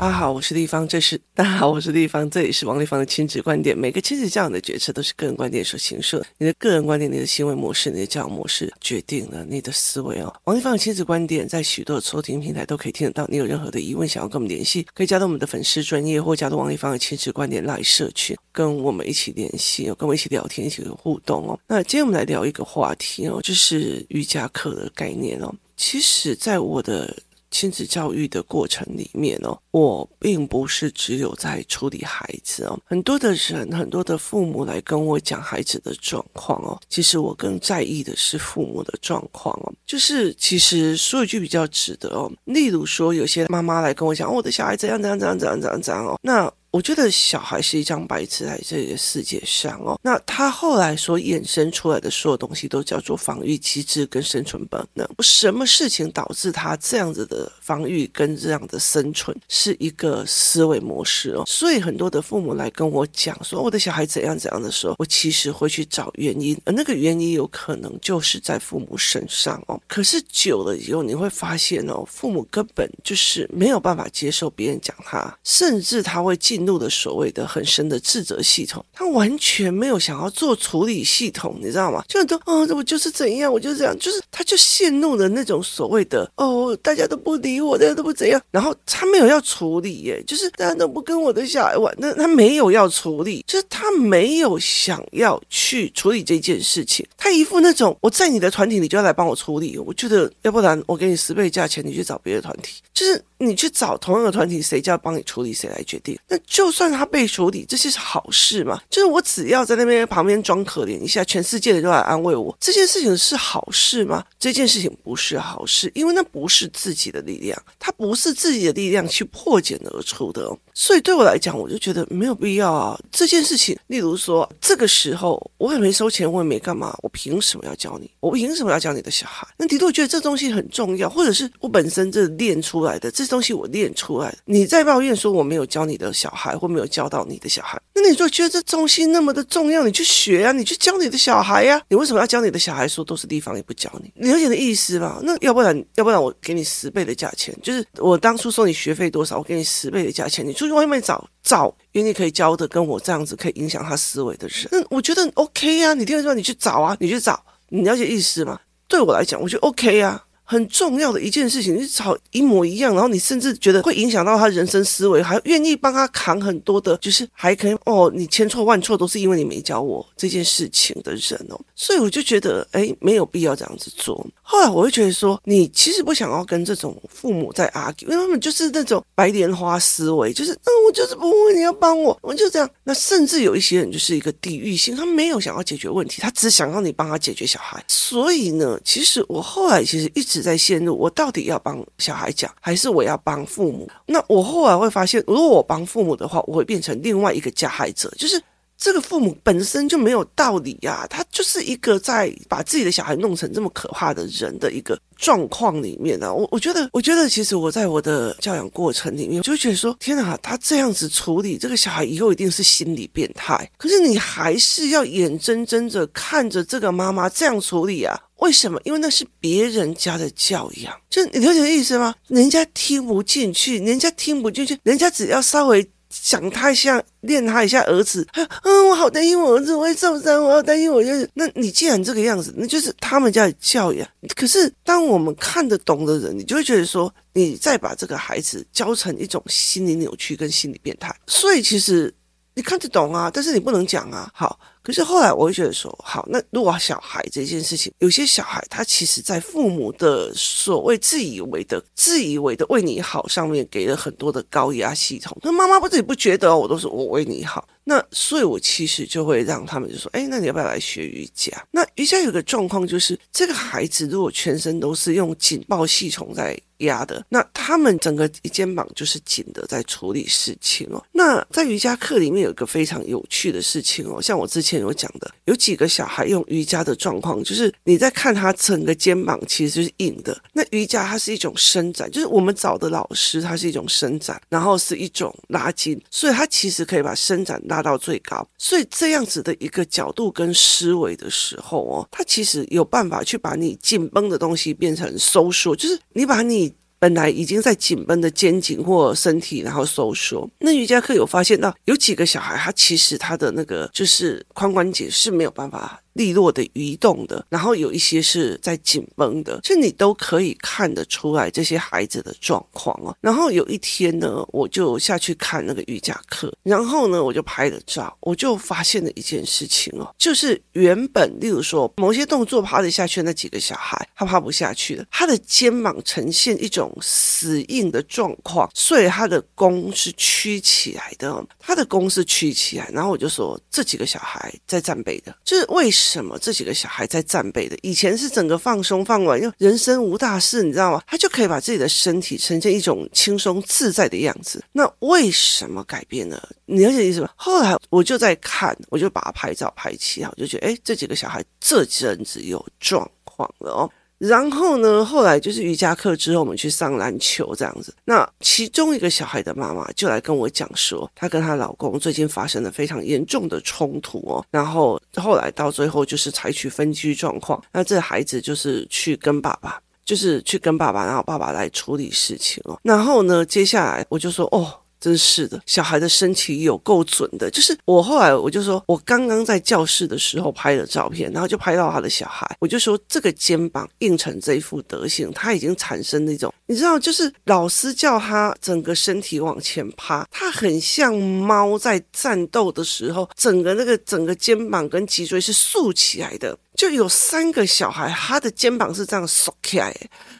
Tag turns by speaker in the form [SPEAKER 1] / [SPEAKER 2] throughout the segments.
[SPEAKER 1] 大家好，我是丽芳，这是 大家好，我是丽芳，这里是王丽芳的亲子观点。每个亲子教养的决策都是个人观点所形设，你的个人观点、你的行为模式、你的教养模式，决定了你的思维哦。王丽芳的亲子观点在许多的收听平台都可以听得到。你有任何的疑问，想要跟我们联系，可以加到我们的粉丝专业，或加入王丽芳的亲子观点 LINE 社群，跟我们一起联系哦，跟我们一起聊天，一起互动哦。那今天我们来聊一个话题哦，就是瑜伽课的概念哦。其实，在我的亲子教育的过程里面哦，我并不是只有在处理孩子哦，很多的人，很多的父母来跟我讲孩子的状况哦，其实我更在意的是父母的状况哦，就是其实说一句比较值得哦，例如说有些妈妈来跟我讲，我的小孩怎样怎样怎样怎样怎样怎样哦，那。我觉得小孩是一张白纸，在这个世界上哦，那他后来所衍生出来的所有东西都叫做防御机制跟生存本能。什么事情导致他这样子的防御跟这样的生存，是一个思维模式哦。所以很多的父母来跟我讲说我的小孩怎样怎样的时候，我其实会去找原因，而那个原因有可能就是在父母身上哦。可是久了以后，你会发现哦，父母根本就是没有办法接受别人讲他，甚至他会进。进入的所谓的很深的自责系统，他完全没有想要做处理系统，你知道吗？就很多哦，我就是怎样，我就是这样，就是他就陷入了那种所谓的哦，大家都不理我，大家都不怎样，然后他没有要处理，耶，就是大家都不跟我的小孩玩，那他没有要处理，就是他没有想要去处理这件事情，他一副那种我在你的团体，你就要来帮我处理，我觉得要不然我给你十倍价钱，你去找别的团体，就是。你去找同样的团体，谁就要帮你处理，谁来决定。那就算他被处理，这些是好事嘛？就是我只要在那边旁边装可怜一下，全世界的都来安慰我，这件事情是好事吗？这件事情不是好事，因为那不是自己的力量，它不是自己的力量去破茧而出的。所以对我来讲，我就觉得没有必要啊。这件事情，例如说，这个时候我也没收钱，我也没干嘛，我凭什么要教你？我凭什么要教你的小孩？那的确我觉得这东西很重要，或者是我本身这练出来的这。东西我练出来，你在抱怨说我没有教你的小孩，或没有教到你的小孩，那你说觉得这东西那么的重要，你去学、啊，你去教你的小孩呀、你为什么要教你的小孩？说都是地方也不教你，你了解的意思吧？那要不然，要不然我给你十倍的价钱，就是我当初收你学费多少，我给你十倍的价钱，你出去外面找找，因为你可以教的跟我这样子可以影响他思维的人，那我觉得 OK 呀、啊，你第二句话你去找啊，你去找，你了解意思吗？对我来讲，我觉得 OK 呀、啊。很重要的一件事情，你找一模一样，然后你甚至觉得会影响到他人生思维，还愿意帮他扛很多的，就是还可以哦，你千错万错都是因为你没教我这件事情的人哦，所以我就觉得哎，没有必要这样子做。后来我会觉得说，你其实不想要跟这种父母在 argue，因为他们就是那种白莲花思维，就是嗯，我就是不会，你要帮我，我就这样。那甚至有一些人就是一个地域性，他没有想要解决问题，他只想要你帮他解决小孩。所以呢，其实我后来其实一直。在陷入，我到底要帮小孩讲，还是我要帮父母？那我后来会发现，如果我帮父母的话，我会变成另外一个加害者，就是。这个父母本身就没有道理呀，他就是一个在把自己的小孩弄成这么可怕的人的一个状况里面啊。我我觉得，我觉得其实我在我的教养过程里面，我就觉得说，天哪，他这样子处理这个小孩以后一定是心理变态。可是你还是要眼睁睁着看着这个妈妈这样处理啊？为什么？因为那是别人家的教养，就你了解意思吗？人家听不进去，人家听不进去，人家只要稍微。想他一下，练他一下儿子，嗯，我好担心我儿子会受伤，我好担心我就是。那你既然这个样子，那就是他们家的教养。可是当我们看得懂的人，你就会觉得说，你再把这个孩子教成一种心理扭曲跟心理变态。所以其实你看得懂啊，但是你不能讲啊。好。可是后来我会觉得说，好，那如果小孩这件事情，有些小孩他其实在父母的所谓自以为的、自以为的为你好上面给了很多的高压系统，那妈妈不自己不觉得，我都是我为你好。那所以，我其实就会让他们就说，哎，那你要不要来学瑜伽？那瑜伽有个状况就是，这个孩子如果全身都是用警报系统在压的，那他们整个肩膀就是紧的，在处理事情哦。那在瑜伽课里面有一个非常有趣的事情哦，像我之前。有讲的有几个小孩用瑜伽的状况，就是你在看他整个肩膀其实就是硬的。那瑜伽它是一种伸展，就是我们找的老师，它是一种伸展，然后是一种拉筋，所以它其实可以把伸展拉到最高。所以这样子的一个角度跟思维的时候哦，它其实有办法去把你紧绷的东西变成收缩，就是你把你。本来已经在紧绷的肩颈或身体，然后收缩。那瑜伽课有发现到有几个小孩，他其实他的那个就是髋关节是没有办法。利落的移动的，然后有一些是在紧绷的，这你都可以看得出来这些孩子的状况哦。然后有一天呢，我就下去看那个瑜伽课，然后呢，我就拍了照，我就发现了一件事情哦，就是原本例如说某些动作趴得下去那几个小孩，他趴不下去了，他的肩膀呈现一种死硬的状况，所以他的弓是曲起来的，他的弓是曲起来。然后我就说，这几个小孩在战备的，就是为什？什么？这几个小孩在战备的，以前是整个放松放完，又人生无大事，你知道吗？他就可以把自己的身体呈现一种轻松自在的样子。那为什么改变呢？你了解意思吗？后来我就在看，我就把他拍照拍起来，我就觉得，哎，这几个小孩这阵子有状况了哦。然后呢，后来就是瑜伽课之后，我们去上篮球这样子。那其中一个小孩的妈妈就来跟我讲说，她跟她老公最近发生了非常严重的冲突哦。然后后来到最后就是采取分居状况。那这孩子就是去跟爸爸，就是去跟爸爸，然后爸爸来处理事情哦。然后呢，接下来我就说哦。真是的，小孩的身体有够准的。就是我后来我就说，我刚刚在教室的时候拍了照片，然后就拍到他的小孩，我就说这个肩膀硬成这一副德行，他已经产生那种，你知道，就是老师叫他整个身体往前趴，他很像猫在战斗的时候，整个那个整个肩膀跟脊椎是竖起来的。就有三个小孩，他的肩膀是这样耸起来，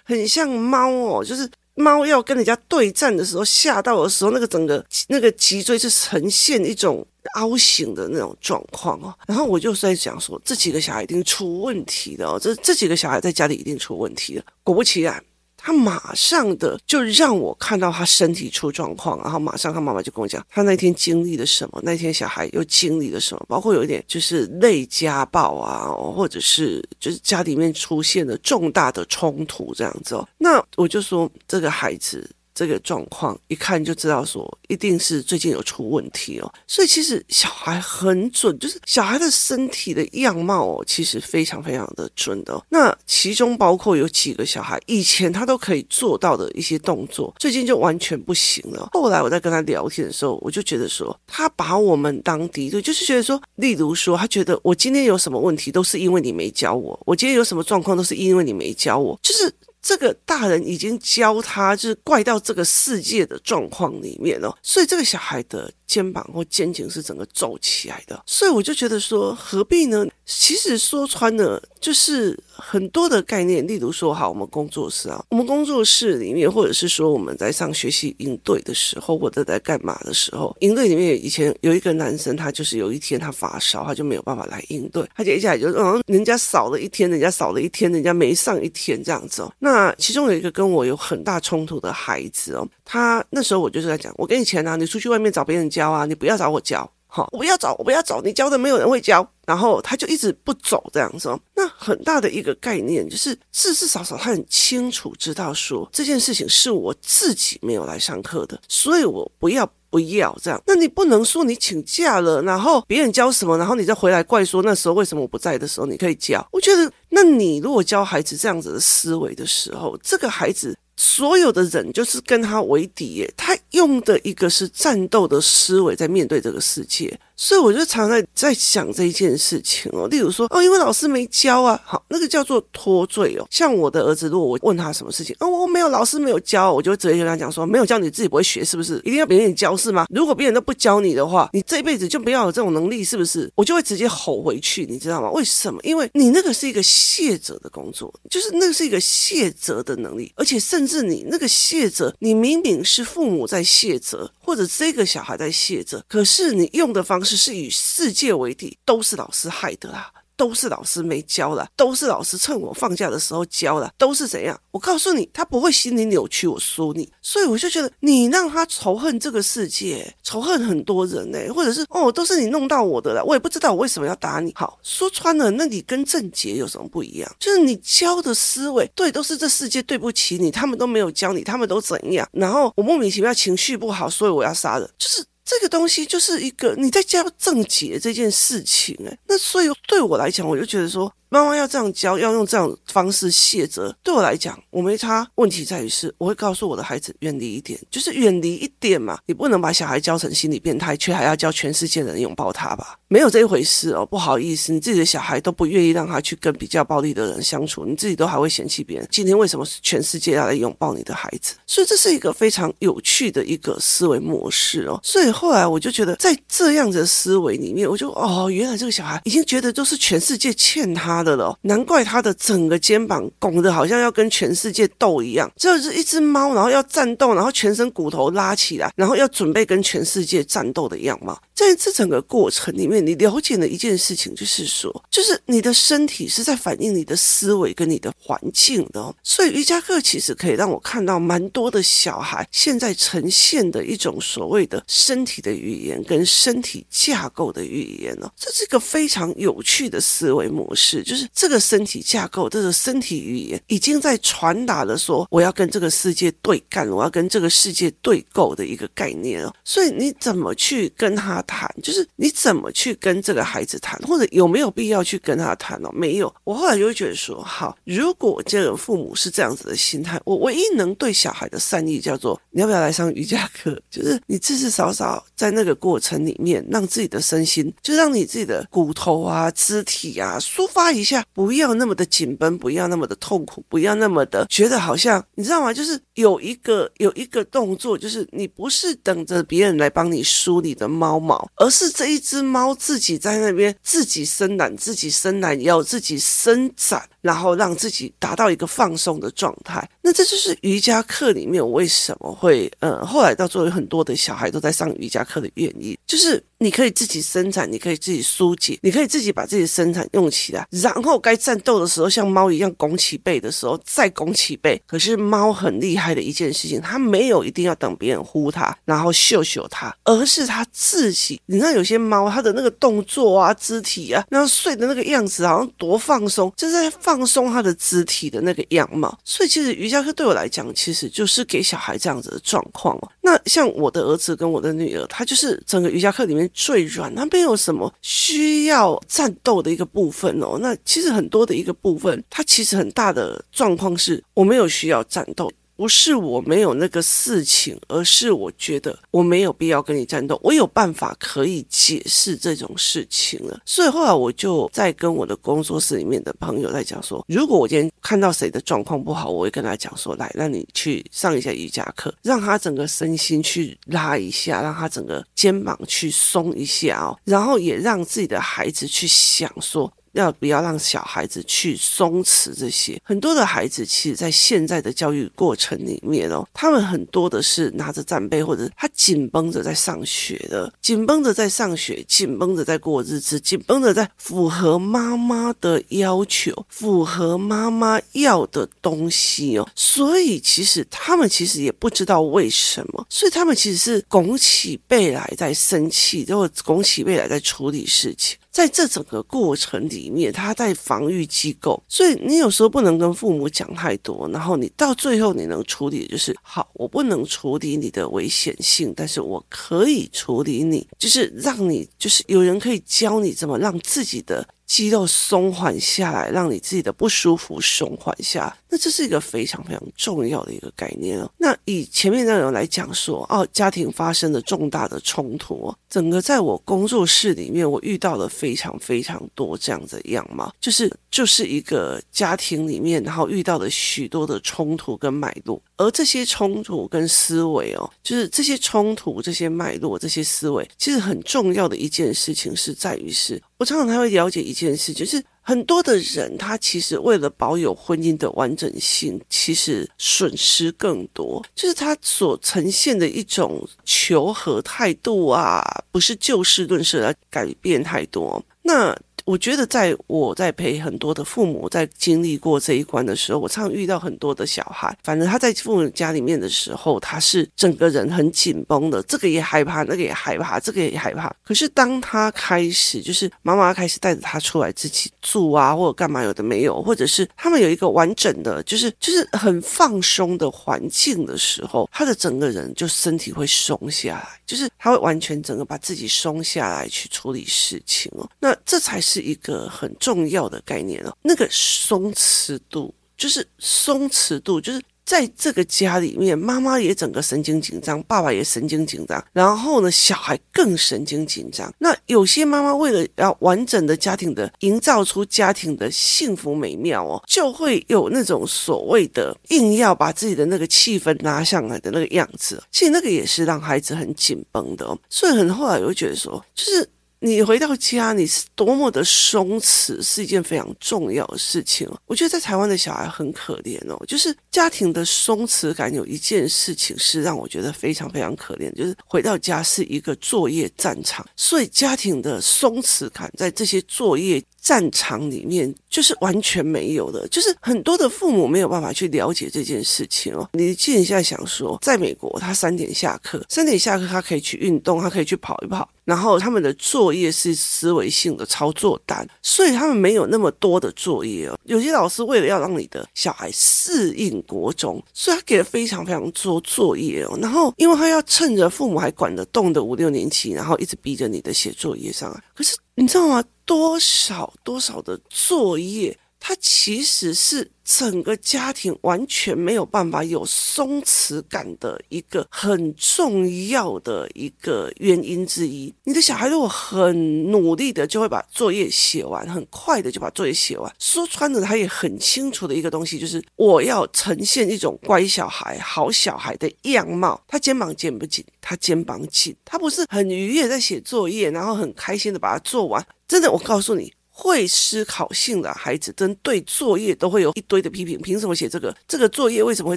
[SPEAKER 1] 很像猫哦，就是。猫要跟人家对战的时候，吓到的时候，那个整个那个脊椎是呈现一种凹形的那种状况哦。然后我就在想说，这几个小孩一定出问题的哦，这这几个小孩在家里一定出问题的。果不其然。他马上的就让我看到他身体出状况，然后马上他妈妈就跟我讲，他那天经历了什么，那天小孩又经历了什么，包括有一点就是类家暴啊，或者是就是家里面出现了重大的冲突这样子哦。那我就说这个孩子。这个状况一看就知道，说一定是最近有出问题哦。所以其实小孩很准，就是小孩的身体的样貌哦，其实非常非常的准的。那其中包括有几个小孩以前他都可以做到的一些动作，最近就完全不行了。后来我在跟他聊天的时候，我就觉得说，他把我们当敌对，就是觉得说，例如说，他觉得我今天有什么问题都是因为你没教我，我今天有什么状况都是因为你没教我，就是。这个大人已经教他，就是怪到这个世界的状况里面哦，所以这个小孩的。肩膀或肩颈是整个皱起来的，所以我就觉得说，何必呢？其实说穿了，就是很多的概念，例如说，好，我们工作室啊，我们工作室里面，或者是说我们在上学习营队的时候，或者在干嘛的时候，营队里面以前有一个男生，他就是有一天他发烧，他就没有办法来应对，他接下来就嗯，人家少了一天，人家少了一天，人家没上一天这样子哦。那其中有一个跟我有很大冲突的孩子哦，他那时候我就是在讲，我给你钱啊，你出去外面找别人教啊，你不要找我教，好，我不要找，我不要找，你教的没有人会教，然后他就一直不走这样子。那很大的一个概念就是，至至少少他很清楚知道说这件事情是我自己没有来上课的，所以我不要不要这样。那你不能说你请假了，然后别人教什么，然后你再回来怪说那时候为什么我不在的时候你可以教。我觉得，那你如果教孩子这样子的思维的时候，这个孩子。所有的人就是跟他为敌，他用的一个是战斗的思维在面对这个世界。所以我就常常在在想这一件事情哦，例如说哦，因为老师没教啊，好，那个叫做脱罪哦。像我的儿子，如果我问他什么事情，哦，我没有，老师没有教，我就会直接跟他讲说，没有教你自己不会学，是不是？一定要别人教是吗？如果别人都不教你的话，你这辈子就不要有这种能力，是不是？我就会直接吼回去，你知道吗？为什么？因为你那个是一个卸责的工作，就是那个是一个卸责的能力，而且甚至你那个卸责，你明明是父母在卸责，或者这个小孩在卸责，可是你用的方式。只是与世界为敌，都是老师害的啦，都是老师没教啦，都是老师趁我放假的时候教了，都是怎样？我告诉你，他不会心理扭曲，我输你。所以我就觉得，你让他仇恨这个世界，仇恨很多人呢、或者是哦，都是你弄到我的了，我也不知道我为什么要打你。好，说穿了，那你跟郑杰有什么不一样？就是你教的思维，对，都是这世界对不起你，他们都没有教你，他们都怎样？然后我莫名其妙情绪不好，所以我要杀人，就是。这个东西就是一个你在教正解这件事情哎，那所以对我来讲，我就觉得说，妈妈要这样教，要用这样方式卸责，对我来讲，我没差。问题在于是，我会告诉我的孩子远离一点，就是远离一点嘛。你不能把小孩教成心理变态，却还要教全世界的人拥抱他吧？没有这一回事哦。不好意思，你自己的小孩都不愿意让他去跟比较暴力的人相处，你自己都还会嫌弃别人。今天为什么是全世界要来拥抱你的孩子？所以这是一个非常有趣的一个思维模式哦。所以后来我就觉得，在这样的思维里面，我就哦，原来这个小孩已经觉得都是全世界欠他的了，难怪他的整个肩膀拱得好像要跟全世界斗一样。这是一只猫，然后要战斗，然后全身骨头拉起来，然后要准备跟全世界战斗的样貌。在这整个过程里面，你了解了一件事情，就是说，就是你的身体是在反映你的思维跟你的环境的。所以瑜伽课其实可以让我看到蛮多的小孩现在呈现的一种所谓的身体的语言跟身体架构的语言哦。这是一个非常有趣的思维模式，就是这个身体架构，这个身体语言已经在传达了说，我要跟这个世界对干，我要跟这个世界对构的一个概念哦。所以你怎么去跟他谈，就是你怎么去跟这个孩子谈，或者有没有必要去跟他谈哦？没有。我后来就会觉得说，好，如果这个父母是这样子的心态，我唯一能对小孩的善意叫做，你要不要来上瑜伽课？就是你至至少少在那个过程里面，让自己的身心，就让你自己的骨头啊、肢体啊抒发一下，不要那么的紧绷，不要那么的痛苦，不要那么的觉得好像你知道吗？就是有一个有一个动作，就是你不是等着别人来帮你梳你的猫毛，而是这一只猫自己在那边自己伸懒，自己伸懒腰，自己伸展。然后让自己达到一个放松的状态，那这就是瑜伽课里面我为什么会，呃，后来到最后有很多的小孩都在上瑜伽课的原因，就是。你可以自己生产，你可以自己疏解，你可以自己把自己的伸展用起来，然后该战斗的时候，像猫一样拱起背的时候再拱起背。可是猫很厉害的一件事情，它没有一定要等别人呼它，然后嗅嗅它，而是它自己。你看有些猫，它的那个动作啊、肢体啊，然后睡的那个样子，好像多放松，就是在放松它的肢体的那个样貌。所以其实瑜伽课对我来讲，其实就是给小孩这样子的状况哦。那像我的儿子跟我的女儿，他就是整个瑜伽课里面。最软，它没有什么需要战斗的一个部分哦。那其实很多的一个部分，它其实很大的状况是我没有需要战斗。不是我没有那个事情，而是我觉得我没有必要跟你战斗，我有办法可以解释这种事情了。所以后来我就在跟我的工作室里面的朋友在讲说，如果我今天看到谁的状况不好，我会跟他讲说，来，让你去上一下瑜伽课，让他整个身心去拉一下，让他整个肩膀去松一下哦，然后也让自己的孩子去想说。要不要让小孩子去松弛这些？很多的孩子其实，在现在的教育过程里面哦，他们很多的是拿着战备，或者他紧绷着在上学的，紧绷着在上学，紧绷着在过日子，紧绷着在符合妈妈的要求，符合妈妈要的东西哦。所以，其实他们其实也不知道为什么，所以他们其实是拱起背来在生气，然后拱起背来在处理事情。在这整个过程里面，他在防御机构，所以你有时候不能跟父母讲太多，然后你到最后你能处理的就是，好，我不能处理你的危险性，但是我可以处理你，就是让你，就是有人可以教你怎么让自己的。肌肉松缓下来，让你自己的不舒服松缓下来，那这是一个非常非常重要的一个概念哦。那以前面那种来讲说，哦，家庭发生了重大的冲突，整个在我工作室里面，我遇到了非常非常多这样的样貌，就是就是一个家庭里面，然后遇到了许多的冲突跟脉络，而这些冲突跟思维哦，就是这些冲突、这些脉络、这些思维，其实很重要的一件事情是在于是。我常常还会了解一件事，就是很多的人，他其实为了保有婚姻的完整性，其实损失更多，就是他所呈现的一种求和态度啊，不是就事论事来改变太多，那。我觉得，在我在陪很多的父母在经历过这一关的时候，我常遇到很多的小孩。反正他在父母家里面的时候，他是整个人很紧绷的，这个也害怕，那个也害怕，这个也害怕。可是当他开始，就是妈妈开始带着他出来自己住啊，或者干嘛，有的没有，或者是他们有一个完整的，就是就是很放松的环境的时候，他的整个人就身体会松下来，就是他会完全整个把自己松下来去处理事情哦。那这才是。是一个很重要的概念哦。那个松弛度，就是松弛度，就是。在这个家里面，妈妈也整个神经紧张，爸爸也神经紧张，然后呢，小孩更神经紧张。那有些妈妈为了要完整的家庭的营造出家庭的幸福美妙哦，就会有那种所谓的硬要把自己的那个气氛拉上来的那个样子。其实那个也是让孩子很紧绷的哦。所以很后来我就觉得说，就是。你回到家，你是多么的松弛，是一件非常重要的事情。我觉得在台湾的小孩很可怜哦，就是家庭的松弛感有一件事情是让我觉得非常非常可怜，就是回到家是一个作业战场，所以家庭的松弛感在这些作业战场里面就是完全没有的，就是很多的父母没有办法去了解这件事情哦。你现在想说，在美国，他三点下课，三点下课他可以去运动，他可以去跑一跑。然后他们的作业是思维性的操作单，所以他们没有那么多的作业哦。有些老师为了要让你的小孩适应国中，所以他给了非常非常多作业哦。然后因为他要趁着父母还管得动的五六年级，然后一直逼着你的写作业上来。可是你知道吗？多少多少的作业？他其实是整个家庭完全没有办法有松弛感的一个很重要的一个原因之一。你的小孩如果很努力的就会把作业写完，很快的就把作业写完，说穿了他也很清楚的一个东西就是我要呈现一种乖小孩、好小孩的样貌。他肩膀紧不紧？他肩膀紧。他不是很愉悦在写作业，然后很开心的把它做完。真的，我告诉你。会思考性的孩子，针对作业都会有一堆的批评。凭什么写这个？这个作业为什么会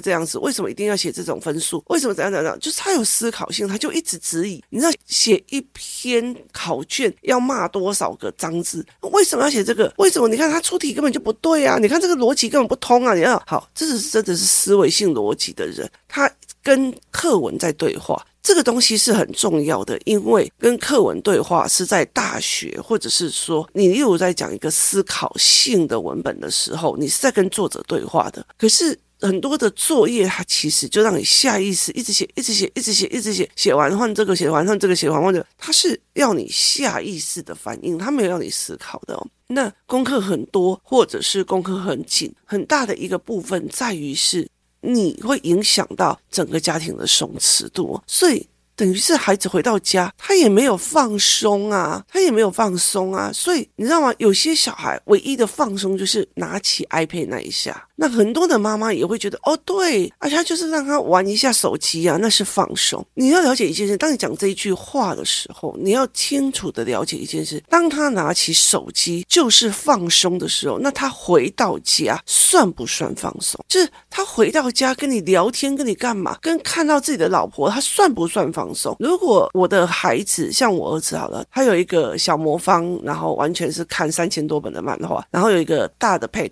[SPEAKER 1] 这样子？为什么一定要写这种分数？为什么怎样怎样？就是他有思考性，他就一直质疑。你知道，写一篇考卷要骂多少个脏字？为什么要写这个？为什么？你看他出题根本就不对啊！你看这个逻辑根本不通啊！你要好，这是真的是思维性逻辑的人，他跟课文在对话。这个东西是很重要的，因为跟课文对话是在大学，或者是说你例如在讲一个思考性的文本的时候，你是在跟作者对话的。可是很多的作业，它其实就让你下意识一直写，一直写，一直写，一直写，写完换这个，写完换这个，写完换这个，它是要你下意识的反应，它没有让你思考的哦。那功课很多，或者是功课很紧，很大的一个部分在于是。你会影响到整个家庭的松弛度，所以。等于是孩子回到家，他也没有放松啊，他也没有放松啊，所以你知道吗？有些小孩唯一的放松就是拿起 iPad 那一下。那很多的妈妈也会觉得，哦，对，而且他就是让他玩一下手机啊，那是放松。你要了解一件事，当你讲这一句话的时候，你要清楚的了解一件事：当他拿起手机就是放松的时候，那他回到家算不算放松？就是他回到家跟你聊天，跟你干嘛？跟看到自己的老婆，他算不算放？放松。如果我的孩子像我儿子好了，他有一个小魔方，然后完全是看三千多本的漫画，然后有一个大的 pad，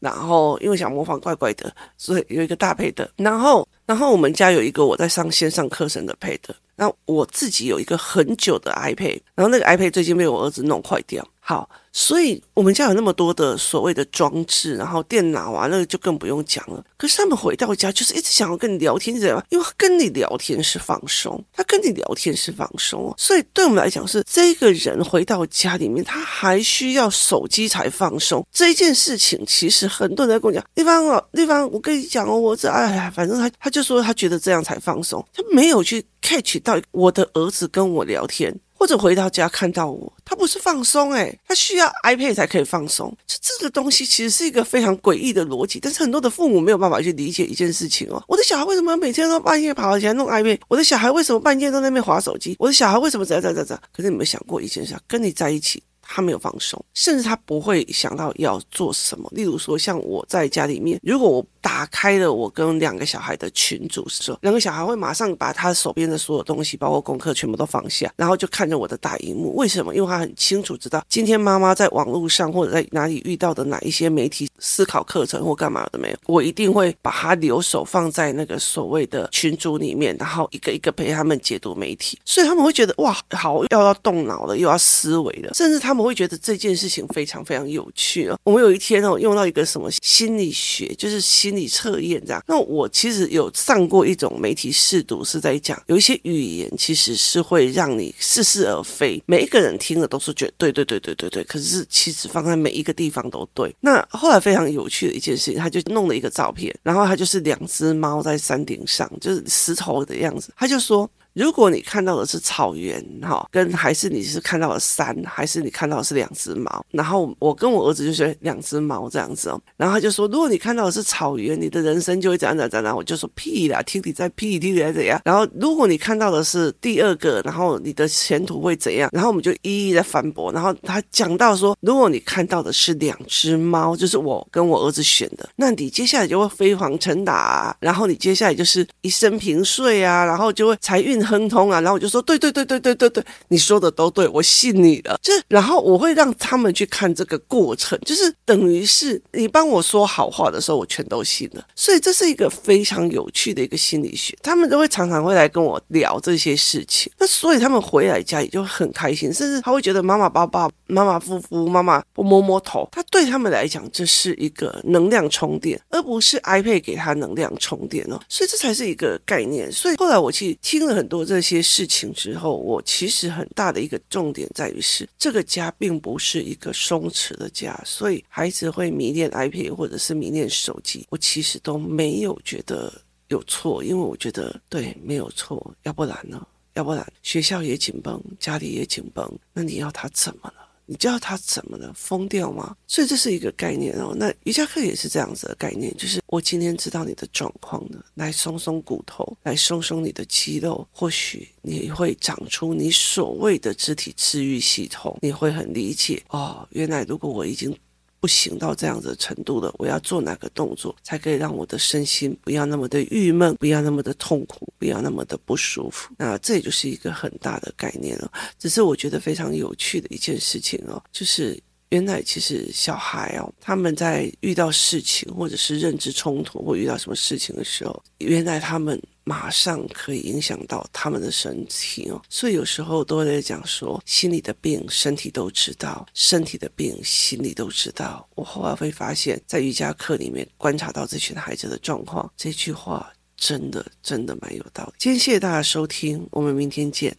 [SPEAKER 1] 然后因为小魔方怪怪的，所以有一个大 pad，然后然后我们家有一个我在上线上课程的 pad，那我自己有一个很久的 iPad，然后那个 iPad 最近被我儿子弄坏掉。好。所以我们家有那么多的所谓的装置，然后电脑啊，那个就更不用讲了。可是他们回到家就是一直想要跟你聊天，知道吗？因为跟你聊天是放松，他跟你聊天是放松。所以对我们来讲，是这个人回到家里面，他还需要手机才放松。这一件事情，其实很多人在跟我讲，地方哦，地方，我跟你讲哦，我这哎呀，反正他他就说他觉得这样才放松，他没有去 catch 到我的儿子跟我聊天。或者回到家看到我，他不是放松诶，他需要 iPad 才可以放松。这这个东西其实是一个非常诡异的逻辑，但是很多的父母没有办法去理解一件事情哦。我的小孩为什么每天都半夜跑起来弄 iPad？我的小孩为什么半夜都在那边划手机？我的小孩为什么怎样怎样怎样？可是你没想过一件事，跟你在一起。他没有放松，甚至他不会想到要做什么。例如说，像我在家里面，如果我打开了我跟两个小孩的群组的时候，两个小孩会马上把他手边的所有东西，包括功课，全部都放下，然后就看着我的大荧幕。为什么？因为他很清楚知道，今天妈妈在网络上或者在哪里遇到的哪一些媒体思考课程或干嘛的没有，我一定会把他留守放在那个所谓的群组里面，然后一个一个陪他们解读媒体。所以他们会觉得哇，好，又要动脑了，又要思维了，甚至他们。们会觉得这件事情非常非常有趣哦。我们有一天哦，用到一个什么心理学，就是心理测验这样。那我其实有上过一种媒体试读，是在讲有一些语言其实是会让你似是而非，每一个人听了都是觉得对对对对对对，可是其实放在每一个地方都对。那后来非常有趣的一件事情，他就弄了一个照片，然后他就是两只猫在山顶上，就是石头的样子，他就说。如果你看到的是草原，哈，跟还是你是看到了山，还是你看到的是两只猫？然后我跟我儿子就说两只猫这样子哦，然后他就说，如果你看到的是草原，你的人生就会怎样怎样怎样。我就说屁啦，听你在屁，听你在怎样。然后如果你看到的是第二个，然后你的前途会怎样？然后我们就一一的反驳。然后他讲到说，如果你看到的是两只猫，就是我跟我儿子选的，那你接下来就会飞黄腾达，然后你接下来就是一生平顺啊，然后就会财运。亨通啊，然后我就说对对对对对对对，你说的都对，我信你了。就，然后我会让他们去看这个过程，就是等于是你帮我说好话的时候，我全都信了。所以这是一个非常有趣的一个心理学，他们都会常常会来跟我聊这些事情。那所以他们回来家也就很开心，甚至他会觉得妈妈抱抱、妈妈夫妇、妈妈摸摸头，他对他们来讲这是一个能量充电，而不是 iPad 给他能量充电哦。所以这才是一个概念。所以后来我去听了很多。做这些事情之后，我其实很大的一个重点在于是，这个家并不是一个松弛的家，所以孩子会迷恋 iPad 或者是迷恋手机，我其实都没有觉得有错，因为我觉得对，没有错，要不然呢？要不然学校也紧绷，家里也紧绷，那你要他怎么了？你知道他怎么了？疯掉吗？所以这是一个概念哦。那瑜伽课也是这样子的概念，就是我今天知道你的状况了，来松松骨头，来松松你的肌肉，或许你会长出你所谓的肢体治愈系统，你会很理解哦。原来如果我已经。不行到这样子的程度了，我要做哪个动作才可以让我的身心不要那么的郁闷，不要那么的痛苦，不要那么的不舒服？那这也就是一个很大的概念了。只是我觉得非常有趣的一件事情哦，就是原来其实小孩哦，他们在遇到事情或者是认知冲突或遇到什么事情的时候，原来他们。马上可以影响到他们的身体哦，所以有时候都会讲说，心里的病身体都知道，身体的病心里都知道。我后来会发现，在瑜伽课里面观察到这群孩子的状况，这句话真的真的蛮有道理。今天谢谢大家收听，我们明天见。